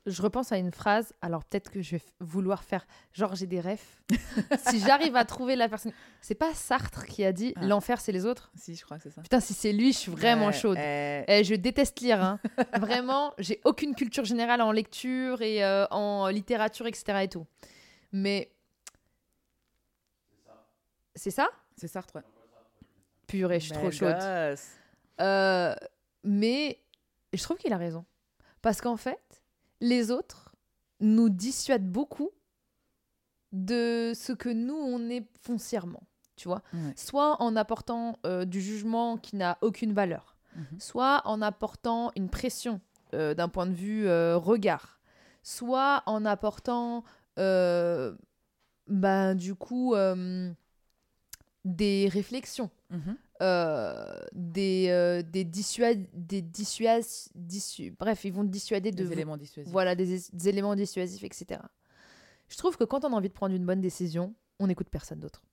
Speaker 1: Je repense à une phrase, alors peut-être que je vais vouloir faire genre j'ai des refs. si j'arrive à trouver la personne. C'est pas Sartre qui a dit
Speaker 3: Ah.
Speaker 1: l'enfer c'est les autres
Speaker 3: Si, je crois que c'est ça.
Speaker 1: Putain, si c'est lui, je suis vraiment
Speaker 3: Ouais,
Speaker 1: chaude.
Speaker 3: euh,
Speaker 1: Eh, je déteste lire. hein. Vraiment, j'ai aucune culture générale en lecture et euh, en littérature, etc. Et tout. Mais. C'est ça?
Speaker 3: C'est Sartre, ouais.
Speaker 1: Purée, je suis trop chaude. Euh, mais je trouve qu'il a raison. Parce qu'en fait, les autres nous dissuadent beaucoup de ce que nous, on est foncièrement. Tu vois
Speaker 3: Ouais.
Speaker 1: Soit en apportant euh, du jugement qui n'a aucune valeur,
Speaker 3: Mhm.
Speaker 1: soit en apportant une pression euh, d'un point de vue regard, soit en apportant ben, du coup des réflexions
Speaker 3: Mhm.
Speaker 1: euh, des, euh, des dissuades, des dissuas, dissu- bref, ils vont te dissuader de
Speaker 3: Des éléments dissuasifs.
Speaker 1: voilà des, des éléments dissuasifs, etc. Je trouve que quand on a envie de prendre une bonne décision, on n'écoute personne d'autre.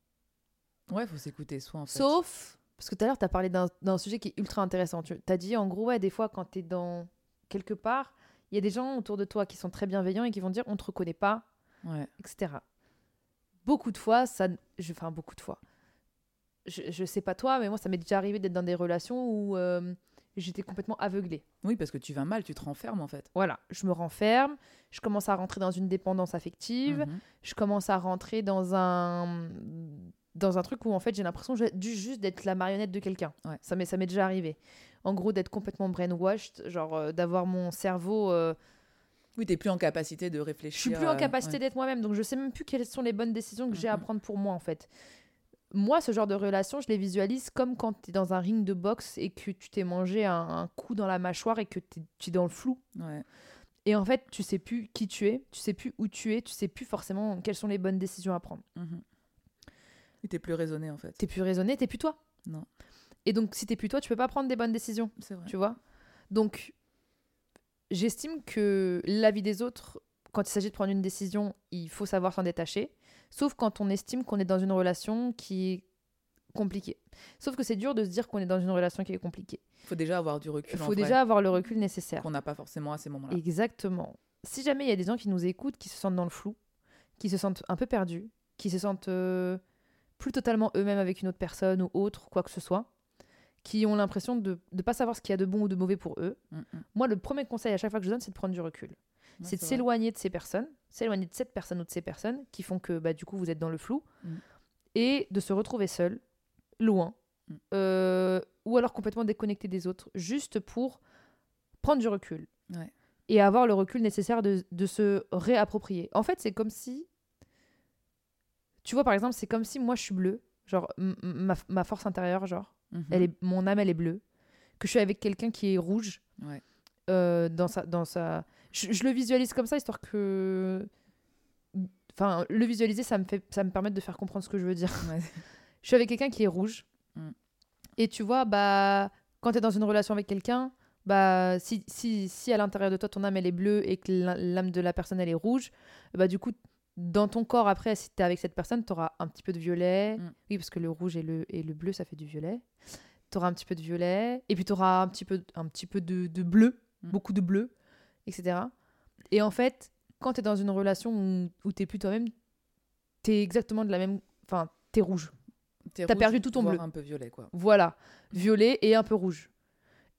Speaker 3: Ouais, faut s'écouter soi, en fait.
Speaker 1: Sauf, parce que tout à l'heure, tu as parlé d'un sujet qui est ultra intéressant. Tu as dit, en gros, ouais, des fois, quand tu es dans quelque part, il y a des gens autour de toi qui sont très bienveillants et qui vont dire, on te reconnaît pas,
Speaker 3: Ouais.
Speaker 1: etc. Beaucoup de fois, ça, je, enfin beaucoup de fois. Je, je sais pas toi, mais moi, ça m'est déjà arrivé d'être dans des relations où euh, j'étais complètement aveuglée.
Speaker 3: Oui, parce que tu vas mal, tu te renfermes, en fait.
Speaker 1: Voilà, je me renferme, je commence à rentrer dans une dépendance affective,
Speaker 3: Mhm.
Speaker 1: je commence à rentrer dans un dans un truc où en fait j'ai l'impression juste d'être la marionnette de quelqu'un.
Speaker 3: Ouais.
Speaker 1: Ça m'est ça m'est déjà arrivé. En gros d'être complètement brainwashed, genre euh, d'avoir mon cerveau euh,
Speaker 3: Oui, t'es plus en capacité de
Speaker 1: je
Speaker 3: réfléchir.
Speaker 1: suis plus en
Speaker 3: euh,
Speaker 1: capacité
Speaker 3: ouais.
Speaker 1: d'être moi-même, donc je sais même plus quelles sont les bonnes décisions que j'ai à
Speaker 3: Mhm.
Speaker 1: prendre pour moi en fait. Moi, ce genre de relation, je les visualise comme quand tu es dans un ring de boxe et que tu t'es mangé un, un coup dans la mâchoire et que tu es dans le flou.
Speaker 3: Ouais.
Speaker 1: Et en fait, tu sais plus qui tu es, tu sais plus où tu es, tu sais plus forcément quelles sont les bonnes décisions à prendre.
Speaker 3: Mhm. Et t'es plus raisonné, en fait.
Speaker 1: T'es plus raisonné, t'es plus toi.
Speaker 3: Non.
Speaker 1: Et donc, si t'es plus toi, tu peux pas prendre des bonnes décisions,
Speaker 3: C'est vrai.
Speaker 1: tu vois. Donc, j'estime que l'avis des autres, quand il s'agit de prendre une décision, il faut savoir s'en détacher. Sauf quand on estime qu'on est dans une relation qui est compliqué. Sauf que c'est dur de se dire qu'on est dans une relation qui est compliquée.
Speaker 3: Il faut déjà avoir du recul.
Speaker 1: Il
Speaker 3: en
Speaker 1: faut
Speaker 3: vrai,
Speaker 1: déjà avoir le recul nécessaire.
Speaker 3: qu'on n'a pas forcément à ces moments-là.
Speaker 1: Exactement. Si jamais il y a des gens qui nous écoutent, qui se sentent dans le flou, qui se sentent un peu perdus, qui se sentent euh, plus totalement eux-mêmes avec une autre personne ou autre, quoi que ce soit, qui ont l'impression de ne pas savoir ce qu'il y a de bon ou de mauvais pour eux,
Speaker 3: Mm, mm.
Speaker 1: moi, le premier conseil à chaque fois que je donne, c'est de prendre du recul.
Speaker 3: Ouais,
Speaker 1: c'est de s'éloigner de ces personnes, s'éloigner de cette personne ou de ces personnes qui font que bah, du coup vous êtes dans le flou
Speaker 3: Mm.
Speaker 1: et de se retrouver seul, loin,
Speaker 3: Mm.
Speaker 1: euh, ou alors complètement déconnecté des autres, juste pour prendre du recul
Speaker 3: Ouais.
Speaker 1: et avoir le recul nécessaire de, de se réapproprier. En fait, c'est comme si. Tu vois, par exemple, c'est comme si moi je suis bleue, genre ma, ma force intérieure, genre,
Speaker 3: Mhm.
Speaker 1: elle est, mon âme elle est bleue, que je suis avec quelqu'un qui est rouge
Speaker 3: Ouais.
Speaker 1: Euh, dans sa dans sa je, je le visualise comme ça histoire que enfin le visualiser ça me fait ça me permet de faire comprendre ce que je veux dire
Speaker 3: Ouais.
Speaker 1: je suis avec quelqu'un qui est rouge
Speaker 3: Mm.
Speaker 1: et tu vois bah quand tu es dans une relation avec quelqu'un bah si, si, si à l'intérieur de toi ton âme elle est bleue et que l'â- l'âme de la personne elle est rouge bah du coup dans ton corps après si tu es avec cette personne tu auras un petit peu de violet
Speaker 3: Mm.
Speaker 1: oui parce que le rouge et le, et le bleu ça fait du violet tu auras un petit peu de violet et puis tu auras un petit peu, un petit peu de, de bleu
Speaker 3: Mm.
Speaker 1: beaucoup de bleu etc et en fait quand tu es dans une relation où, où tu plus toi-même tu es exactement de la même enfin tu es rouge
Speaker 3: T'es
Speaker 1: T'as perdu tout ton bleu.
Speaker 3: un peu violet, quoi.
Speaker 1: voilà, violet et un peu rouge.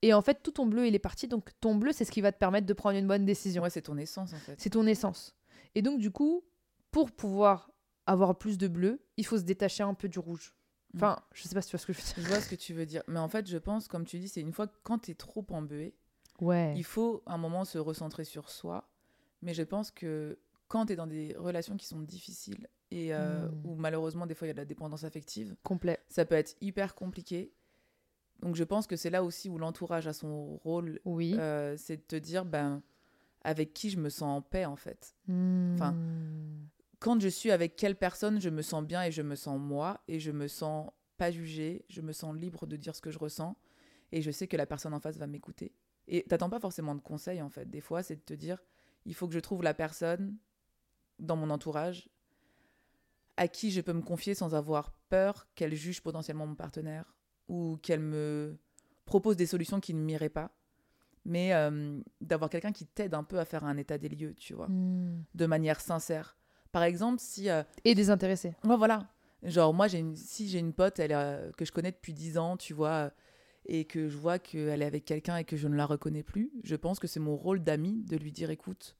Speaker 1: Et en fait, tout ton bleu, il est parti. Donc, ton bleu, c'est ce qui va te permettre de prendre une bonne décision.
Speaker 3: Ouais, c'est ton essence, en fait.
Speaker 1: C'est ton essence. Et donc, du coup, pour pouvoir avoir plus de bleu, il faut se détacher un peu du rouge.
Speaker 3: Mm.
Speaker 1: Enfin, je sais pas si tu vois ce que je veux dire.
Speaker 3: Je vois ce que tu veux dire. Mais en fait, je pense, comme tu dis, c'est une fois que quand t'es trop embué,
Speaker 1: Ouais.
Speaker 3: il faut un moment se recentrer sur soi. Mais je pense que quand t'es dans des relations qui sont difficiles et euh,
Speaker 1: Mm.
Speaker 3: où malheureusement, des fois, il y a de la dépendance affective,
Speaker 1: Complet.
Speaker 3: ça peut être hyper compliqué. Donc, je pense que c'est là aussi où l'entourage a son rôle.
Speaker 1: Oui.
Speaker 3: euh, c'est de te dire, ben, avec qui je me sens en paix, en fait. enfin,
Speaker 1: Hmm.
Speaker 3: quand je suis avec quelle personne, je me sens bien et je me sens moi et je me sens pas jugée, je me sens libre de dire ce que je ressens et je sais que la personne en face va m'écouter. Et t'attends pas forcément de conseils en fait. Des fois, c'est de te dire, il faut que je trouve la personne dans mon entourage à qui je peux me confier sans avoir peur qu'elle juge potentiellement mon partenaire ou qu'elle me propose des solutions qui ne m'iraient pas. Mais euh, d'avoir quelqu'un qui t'aide un peu à faire un état des lieux, tu vois,
Speaker 1: Hmm.
Speaker 3: de manière sincère. Par exemple, si euh,
Speaker 1: Et désintéressé.
Speaker 3: Ouais, voilà. Genre, moi, j'ai une... si j'ai une pote elle, euh, que je connais depuis 10 ans, tu vois, et que je vois qu'elle est avec quelqu'un et que je ne la reconnais plus, je pense que c'est mon rôle d'ami de lui dire écoute,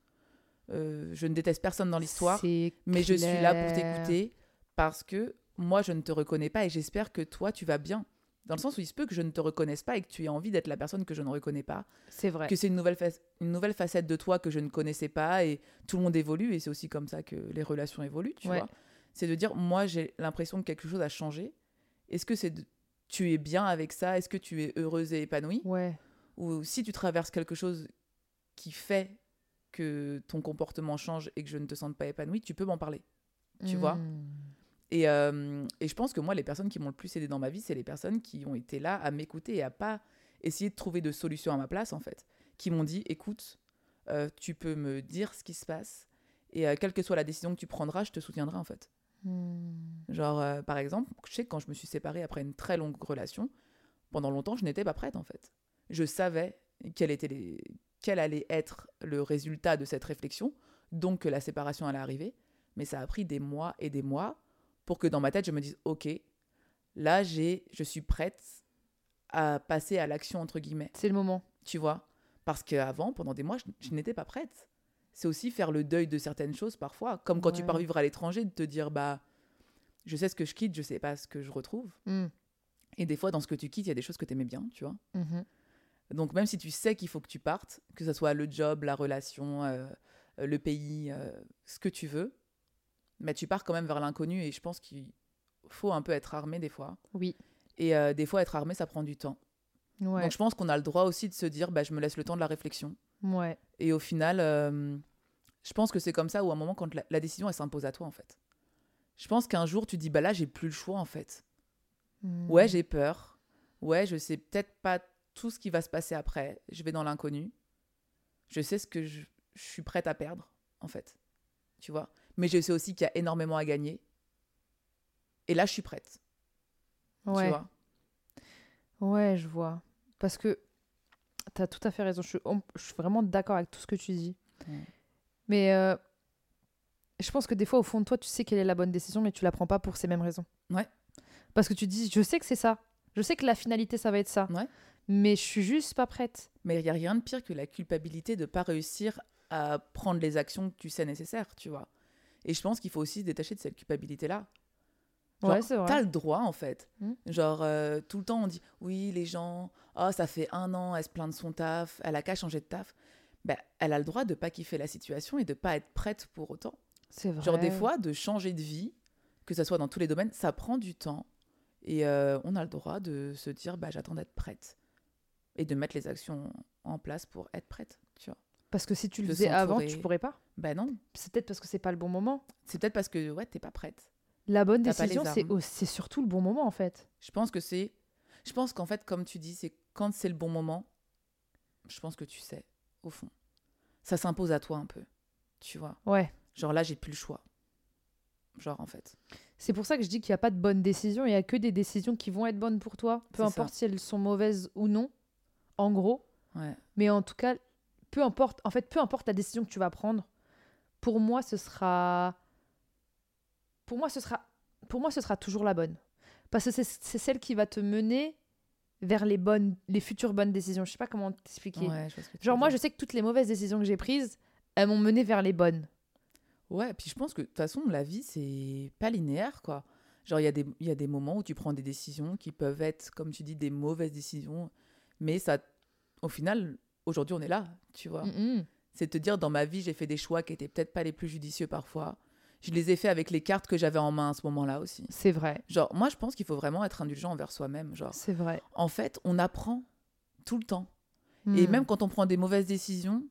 Speaker 3: euh, je ne déteste personne dans l'histoire, mais je suis là pour t'écouter parce que moi, je ne te reconnais pas et j'espère que toi, tu vas bien. Dans le sens où il se peut que je ne te reconnaisse pas et que tu aies envie d'être la personne que je ne reconnais pas
Speaker 1: C'est vrai.
Speaker 3: que c'est une nouvelle, une nouvelle facette de toi que je ne connaissais pas et tout le monde évolue et c'est aussi comme ça que les relations évoluent, tu
Speaker 1: Ouais.
Speaker 3: vois. C'est de dire, moi j'ai l'impression que quelque chose a changé. Est-ce que c'est de- tu es bien avec ça Est-ce que tu es heureuse et épanouie
Speaker 1: Ouais.
Speaker 3: Ou si tu traverses quelque chose qui fait que ton comportement change et que je ne te sente pas épanouie, tu peux m'en parler. Tu vois
Speaker 1: Hmm.
Speaker 3: Et, euh, et je pense que moi, les personnes qui m'ont le plus aidé dans ma vie, c'est les personnes qui ont été là à m'écouter et à pas essayer de trouver de solutions à ma place, en fait. Qui m'ont dit, écoute, euh, tu peux me dire ce qui se passe et euh, quelle que soit la décision que tu prendras, je te soutiendrai, en fait.
Speaker 1: Hmm.
Speaker 3: Genre, euh, par exemple, je sais que quand je me suis séparée après une très longue relation, pendant longtemps, je n'étais pas prête, en fait. Je savais quel, était les... quel allait être le résultat de cette réflexion, donc que la séparation allait arriver. Mais ça a pris des mois et des mois pour que dans ma tête, je me dise, OK, là, j'ai, je suis prête à passer à l'action, entre guillemets
Speaker 1: C'est le moment.
Speaker 3: tu vois? Parce qu'avant, pendant des mois, je, je n'étais pas prête. C'est aussi faire le deuil de certaines choses parfois, comme quand tu pars vivre à l'étranger, de te dire, bah, je sais ce que je quitte, je sais pas ce que je retrouve.
Speaker 1: Hmm.
Speaker 3: Et des fois, dans ce que tu quittes, il y a des choses que tu aimais bien, tu vois.
Speaker 1: Mhm.
Speaker 3: Donc même si tu sais qu'il faut que tu partes, que ce soit le job, la relation, euh, euh, le pays, euh, ce que tu veux, mais tu pars quand même vers l'inconnu et je pense qu'il faut un peu être armé des fois.
Speaker 1: Oui.
Speaker 3: Et euh, des fois, être armé, ça prend du temps.
Speaker 1: Ouais.
Speaker 3: Donc je pense qu'on a le droit aussi de se dire, bah, je me laisse le temps de la réflexion.
Speaker 1: Ouais.
Speaker 3: Et au final, euh, je pense que c'est comme ça où à un moment, quand la, la décision, elle s'impose à toi, en fait. Je pense qu'un jour, tu dis, bah là, j'ai plus le choix, en fait.
Speaker 1: Hmm.
Speaker 3: Ouais, j'ai peur. Ouais, je sais peut-être pas tout ce qui va se passer après. Je vais dans l'inconnu. Je sais ce que je, je suis prête à perdre, en fait. Tu vois? Mais je sais aussi qu'il y a énormément à gagner. Et là, je suis prête.
Speaker 1: Ouais.
Speaker 3: Tu vois?
Speaker 1: Ouais, je vois. Parce que tu as tout à fait raison. Je suis, on- je suis vraiment d'accord avec tout ce que tu dis. Mais euh, je pense que des fois, au fond de toi, tu sais quelle est la bonne décision, mais tu la prends pas pour ces mêmes raisons.
Speaker 3: Ouais.
Speaker 1: Parce que tu dis, je sais que c'est ça. Je sais que la finalité, ça va être ça.
Speaker 3: Ouais.
Speaker 1: Mais je suis juste pas prête.
Speaker 3: Mais il n'y a rien de pire que la culpabilité de ne pas réussir à prendre les actions que tu sais nécessaires, tu vois. Et je pense qu'il faut aussi se détacher de cette culpabilité-là. Genre,
Speaker 1: ouais, c'est vrai.
Speaker 3: T'as le droit, en fait.
Speaker 1: Mm.
Speaker 3: Genre, euh, tout le temps, on dit Oui, les gens, oh, ça fait un an, elle se plaint de son taf, elle a qu'à changer de taf. Ben, elle a le droit de pas kiffer la situation et de pas être prête pour autant.
Speaker 1: C'est vrai.
Speaker 3: Genre, des fois, de changer de vie, que ce soit dans tous les domaines, ça prend du temps. Et euh, on a le droit de se dire bah, J'attends d'être prête. Et de mettre les actions en place pour être prête, tu vois.
Speaker 1: Parce que si tu le faisais avant, tu pourrais pas.
Speaker 3: Ben non,
Speaker 1: C'est peut-être parce que c'est pas le bon moment.
Speaker 3: c'est peut-être parce que ouais, t'es pas prête.
Speaker 1: La bonne décision, c'est surtout le bon moment, en fait.
Speaker 3: Je pense que c'est. Je pense qu'en fait, comme tu dis, c'est quand c'est le bon moment, je pense que tu sais, au fond. Ça s'impose à toi un peu. Tu vois.
Speaker 1: Ouais.
Speaker 3: Genre là, j'ai plus le choix. Genre, en fait.
Speaker 1: C'est pour ça que je dis qu'il n'y a pas de bonne décision. Il n'y a que des décisions qui vont être bonnes pour toi, peu importe
Speaker 3: ça.
Speaker 1: si elles sont mauvaises ou non, en gros.
Speaker 3: Ouais.
Speaker 1: Mais en tout cas, peu importe, en fait, peu importe la décision que tu vas prendre, pour moi, ce sera. Pour moi, ce sera, pour moi, ce sera toujours la bonne. Parce que c'est celle qui va te mener vers les bonnes, les futures bonnes décisions. Je sais pas comment t'expliquer.
Speaker 3: Ouais,
Speaker 1: Genre, moi, je sais que toutes les mauvaises décisions que j'ai prises, elles m'ont mené vers les bonnes.
Speaker 3: Ouais, puis je pense que de toute façon, la vie, c'est pas linéaire, quoi. Genre, il y, a des- il y a des moments où tu prends des décisions qui peuvent être, comme tu dis, des mauvaises décisions. Mais ça, au final, aujourd'hui, on est là, tu vois.
Speaker 1: Mm.
Speaker 3: C'est te dire, dans ma vie, j'ai fait des choix qui étaient peut-être pas les plus judicieux parfois. Je les ai faits avec les cartes que j'avais en main à ce moment-là aussi.
Speaker 1: C'est vrai.
Speaker 3: Genre, moi, je pense qu'il faut vraiment être indulgent envers soi-même. Genre,
Speaker 1: C'est vrai.
Speaker 3: en fait, on apprend tout le temps. Et
Speaker 1: Mm.
Speaker 3: même quand on prend des mauvaises décisions,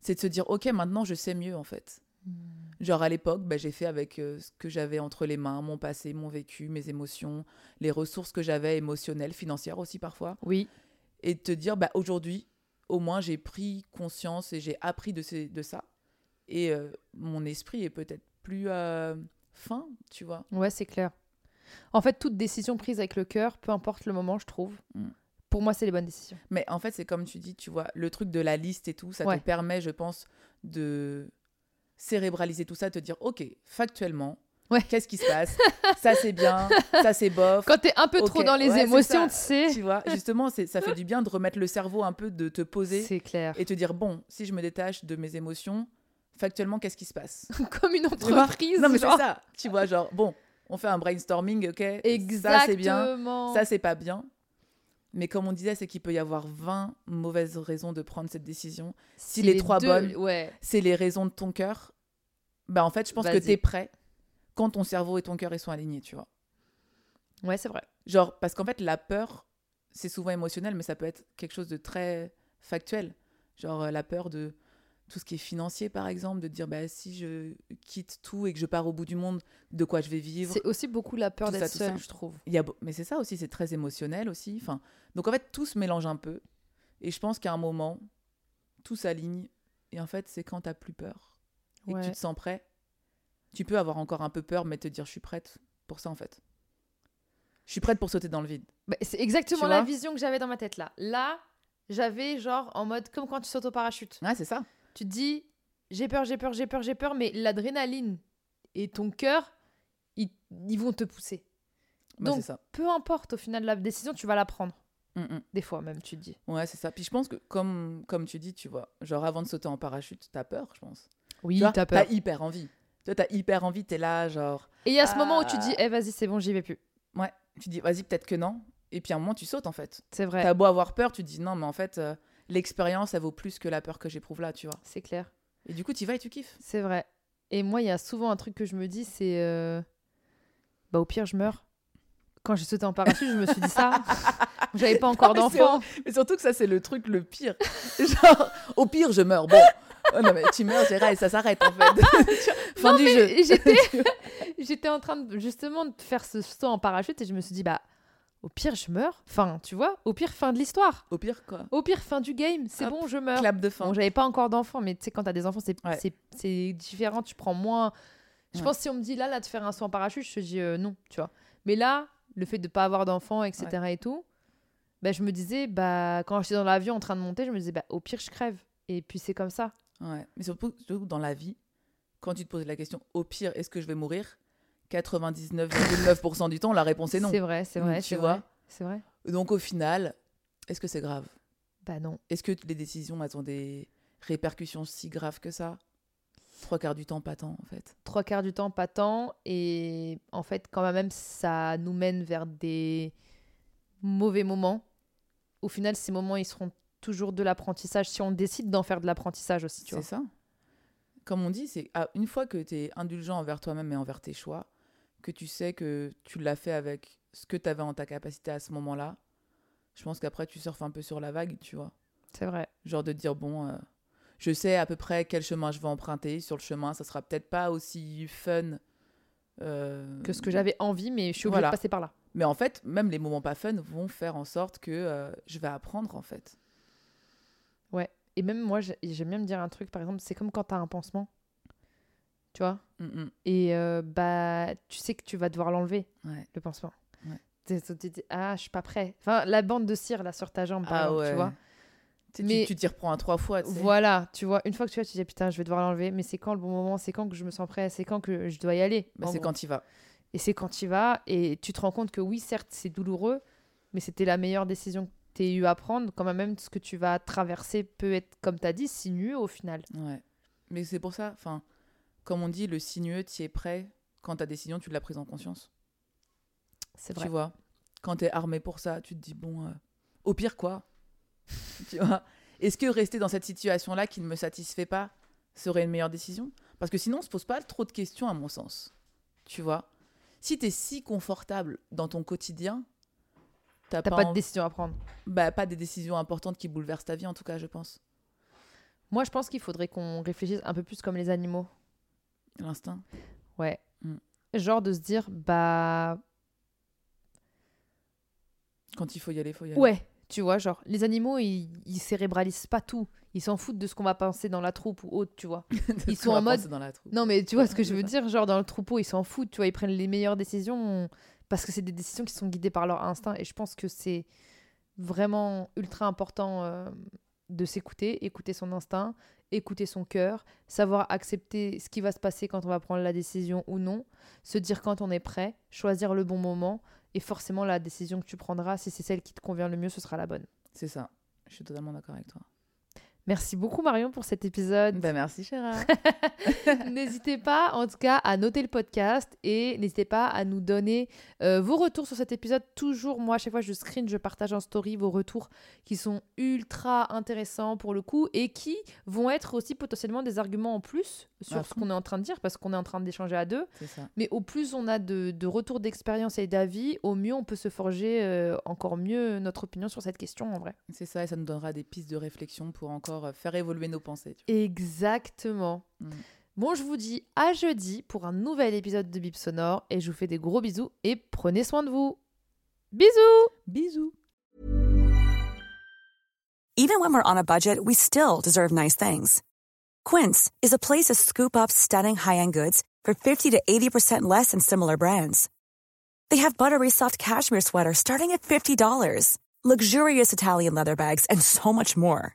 Speaker 3: c'est de se dire, OK, maintenant, je sais mieux, en fait.
Speaker 1: Mm.
Speaker 3: Genre, à l'époque, bah, j'ai fait avec euh, ce que j'avais entre les mains, mon passé, mon vécu, mes émotions, les ressources que j'avais émotionnelles, financières aussi parfois.
Speaker 1: Oui.
Speaker 3: Et de te dire, bah, aujourd'hui, au moins, j'ai pris conscience et j'ai appris de, ces- de ça. Et euh, mon esprit est peut-être plus euh, fin, tu vois.
Speaker 1: Ouais, c'est clair. En fait, toute décision prise avec le cœur, peu importe le moment, je trouve,
Speaker 3: Mm.
Speaker 1: pour moi, c'est les bonnes décisions.
Speaker 3: Mais en fait, c'est comme tu dis, tu vois, le truc de la liste et tout, ça
Speaker 1: Ouais.
Speaker 3: te permet, je pense, de cérébraliser tout ça, te dire, OK, factuellement,
Speaker 1: Ouais.
Speaker 3: qu'est-ce qui se passe? Ça, c'est bien, ça, c'est bof.
Speaker 1: Quand t'es un peu trop dans les
Speaker 3: ouais,
Speaker 1: émotions, tu sais.
Speaker 3: Tu vois, justement, ça fait du bien de remettre le cerveau un peu, de te poser
Speaker 1: C'est clair.
Speaker 3: et te dire, bon, si je me détache de mes émotions, factuellement, qu'est-ce qui se passe
Speaker 1: Comme une entreprise.
Speaker 3: Non, mais c'est ça. Tu vois, genre, bon, on fait un brainstorming, OK
Speaker 1: Exactement.
Speaker 3: Ça, c'est bien. Ça, c'est pas bien. Mais comme on disait, c'est qu'il peut y avoir 20 mauvaises raisons de prendre cette décision.
Speaker 1: Si
Speaker 3: les trois
Speaker 1: deux-
Speaker 3: bonnes-
Speaker 1: Ouais.
Speaker 3: C'est les raisons de ton cœur. Bah, en fait, je pense que
Speaker 1: Vas-y.
Speaker 3: tu es prêt quand ton cerveau et ton cœur ils sont alignés, tu vois.
Speaker 1: Ouais, c'est vrai.
Speaker 3: Genre, parce qu'en fait, la peur, c'est souvent émotionnel, mais ça peut être quelque chose de très factuel. Genre, euh, la peur de tout ce qui est financier, par exemple, de dire, bah, si je quitte tout et que je pars au bout du monde, de quoi je vais vivre?
Speaker 1: C'est aussi beaucoup la peur d'être seule, je trouve.
Speaker 3: Il y a, mais c'est ça aussi, c'est très émotionnel aussi. Enfin, donc, en fait, tout se mélange un peu. Et je pense qu'à un moment, tout s'aligne. Et en fait, c'est quand tu plus peur et que tu te sens prêt. Tu peux avoir encore un peu peur, mais te dire, je suis prête pour ça, en fait. Je suis prête pour sauter dans le vide.
Speaker 1: Bah, c'est exactement la vision que j'avais dans ma tête là. Là, j'avais genre en mode comme quand tu sautes au parachute.
Speaker 3: Ouais, c'est ça.
Speaker 1: Tu te dis j'ai peur, j'ai peur, j'ai peur, j'ai peur, mais l'adrénaline et ton cœur, ils, ils vont te pousser.
Speaker 3: Bah,
Speaker 1: Donc,
Speaker 3: ça.
Speaker 1: Peu importe au final la décision, tu vas la prendre.
Speaker 3: Mm, mm.
Speaker 1: Des fois même, tu te dis.
Speaker 3: Ouais, c'est ça. Puis je pense que, comme, comme tu dis, tu vois, genre avant de sauter en parachute, t'as peur, je pense.
Speaker 1: Oui, t'as peur.
Speaker 3: hyper envie. Tu vois, t'as hyper envie, t'es là, genre,
Speaker 1: Et il y a ce moment où tu
Speaker 3: Ah.
Speaker 1: dis eh vas-y, c'est bon, j'y vais plus.
Speaker 3: ouais, tu dis, vas-y, peut-être que non. Et puis à un moment, tu sautes, en fait.
Speaker 1: C'est vrai.
Speaker 3: T'as beau avoir peur, tu dis, non, mais en fait, euh, l'expérience, elle vaut plus que la peur que j'éprouve là, tu vois.
Speaker 1: C'est clair.
Speaker 3: Et du coup, tu vas et tu kiffes.
Speaker 1: C'est vrai. Et moi, il y a souvent un truc que je me dis, c'est euh, bah au pire, je meurs. Quand j'ai sauté en parachute, je me suis dit ça. J'avais pas encore d'enfant.
Speaker 3: Mais surtout que ça, c'est le truc le pire. genre, au pire, je meurs. Bon. Oh, non, mais tu meurs, Gérard, et ça s'arrête, en fait. fin
Speaker 1: Non,
Speaker 3: du
Speaker 1: mais
Speaker 3: jeu.
Speaker 1: j'étais- J'étais en train de, justement de faire ce saut en parachute et je me suis dit bah au pire je meurs. Enfin, tu vois, au pire fin de l'histoire.
Speaker 3: Au pire, quoi.
Speaker 1: Au pire fin du game, c'est bon, je meurs.
Speaker 3: Clap de fin.
Speaker 1: Bon, j'avais pas encore d'enfant, mais tu sais quand t'as des enfants, c'est
Speaker 3: Ouais.
Speaker 1: différent, tu prends moins. Je
Speaker 3: Ouais.
Speaker 1: pense que si on me dit là là de faire un saut en parachute, je te dis euh, non, tu vois. Mais là, le fait de pas avoir d'enfant, etc. et tout, bah, je me disais, bah, quand j'étais dans l'avion en train de monter, je me disais, bah, au pire, je crève. Et puis c'est comme ça.
Speaker 3: Ouais. Mais surtout, surtout dans la vie, quand tu te poses la question, au pire, est-ce que je vais mourir? 99,9% du temps, la réponse est non.
Speaker 1: C'est vrai, c'est vrai.
Speaker 3: Tu vois
Speaker 1: C'est vrai.
Speaker 3: Donc au final, est-ce que c'est grave?
Speaker 1: Bah non.
Speaker 3: Est-ce que les décisions elles ont des répercussions si graves que ça? Trois quarts du temps, pas tant en fait.
Speaker 1: Trois quarts du temps, pas tant. Et en fait, quand même, ça nous mène vers des mauvais moments. Au final, ces moments, ils seront toujours de l'apprentissage si on décide d'en faire de l'apprentissage aussi, tu
Speaker 3: C'est ça. Comme on dit, c'est ah, une fois que tu es indulgent envers toi-même et envers tes choix, que tu sais que tu l'as fait avec ce que tu avais en ta capacité à ce moment-là, je pense qu'après tu surfes un peu sur la vague, tu vois.
Speaker 1: C'est vrai.
Speaker 3: Genre de dire, bon, euh, je sais à peu près quel chemin je vais emprunter. Sur le chemin, ça sera peut-être pas aussi fun. euh,
Speaker 1: Que ce que j'avais envie, mais je suis obligée
Speaker 3: Voilà.
Speaker 1: de passer par là.
Speaker 3: Mais en fait, même les moments pas fun vont faire en sorte que euh, je vais apprendre, en fait.
Speaker 1: Et même moi, j'ai- j'aime bien me dire un truc, par exemple, c'est comme quand tu as un pansement. Tu vois
Speaker 3: Mm, mm.
Speaker 1: Et euh, bah, tu sais que tu vas devoir l'enlever,
Speaker 3: Ouais.
Speaker 1: le pansement.
Speaker 3: Ouais.
Speaker 1: Tu dis, ah, je suis pas prêt. Enfin, la bande de cire, là, sur ta jambe, par
Speaker 3: Ah
Speaker 1: exemple,
Speaker 3: ouais.
Speaker 1: tu vois. Mais-
Speaker 3: tu- t'y reprends à trois fois.
Speaker 1: Voilà, tu vois, une fois que tu vois, tu te dis, putain, je vais devoir l'enlever, mais c'est quand le bon moment C'est quand que je me sens prêt C'est quand que je dois y aller
Speaker 3: Bah, c'est quand il va.
Speaker 1: Et c'est quand tu y vas, et tu te rends compte que oui, certes, c'est douloureux, mais c'était la meilleure décision que tu eu à prendre. Quand même, ce que tu vas traverser peut être, comme tu as dit, sinueux au final.
Speaker 3: Ouais. Mais c'est pour ça, enfin, comme on dit, le sinueux, tu es prêt quand ta décision, tu l'as prise en conscience.
Speaker 1: C'est
Speaker 3: Tu
Speaker 1: vrai.
Speaker 3: vois Quand tu es armé pour ça, tu te dis, bon, euh, au pire, quoi Tu vois Est-ce que rester dans cette situation-là qui ne me satisfait pas serait une meilleure décision? Parce que sinon, on se pose pas trop de questions, à mon sens. Tu vois Si tu es si confortable dans ton quotidien, t'as
Speaker 1: T'as
Speaker 3: pas,
Speaker 1: pas de décision à prendre.
Speaker 3: bah, pas des décisions importantes qui bouleversent ta vie, en tout cas, je pense.
Speaker 1: Moi, je pense qu'il faudrait qu'on réfléchisse un peu plus comme les animaux.
Speaker 3: L'instinct.
Speaker 1: Ouais.
Speaker 3: Mm.
Speaker 1: Genre de se dire, bah
Speaker 3: Quand il faut y aller, faut y aller.
Speaker 1: ouais, tu vois, genre les animaux, ils, ils cérébralisent pas tout. Ils s'en foutent de ce qu'on va penser dans la troupe ou autre, tu vois. Ils sont en mode-
Speaker 3: dans la troupe.
Speaker 1: Non, mais tu vois ce que je veux dire, genre dans le troupeau, ils s'en foutent, tu vois, ils prennent les meilleures décisions parce que c'est des décisions qui sont guidées par leur instinct. Et je pense que c'est vraiment ultra important euh, de s'écouter, écouter son instinct, écouter son cœur, savoir accepter ce qui va se passer quand on va prendre la décision ou non, se dire quand on est prêt, choisir le bon moment. Et forcément, la décision que tu prendras, si c'est celle qui te convient le mieux, ce sera la bonne.
Speaker 3: C'est ça. Je suis totalement d'accord avec toi.
Speaker 1: Merci beaucoup Marion pour cet épisode.
Speaker 3: Ben merci, Chéra.
Speaker 1: n'hésitez pas, en tout cas, à noter le podcast et n'hésitez pas à nous donner euh, vos retours sur cet épisode. Toujours, moi, à chaque fois, je screen, je partage en story vos retours qui sont ultra intéressants pour le coup et qui vont être aussi potentiellement des arguments en plus sur ce qu'on est en train de dire parce qu'on est en train d'échanger à deux.
Speaker 3: Ça.
Speaker 1: Mais au plus on a de, de retours d'expérience et d'avis, au mieux on peut se forger euh, encore mieux notre opinion sur cette question en vrai.
Speaker 3: C'est ça, et ça nous donnera des pistes de réflexion pour encore euh, faire évoluer nos pensées. tu
Speaker 1: Exactement.
Speaker 3: Mm.
Speaker 1: Bon, je vous dis à jeudi pour un nouvel épisode de Bip Sonore et je vous fais des gros bisous et prenez soin de vous. Bisous.
Speaker 3: Bisous.
Speaker 5: Even when we're on a budget, we still deserve nice things. Quince is a place to scoop up stunning high-end goods for 50 to 80% less than similar brands. They have buttery soft cashmere sweaters starting at $50, luxurious Italian leather bags, and so much more.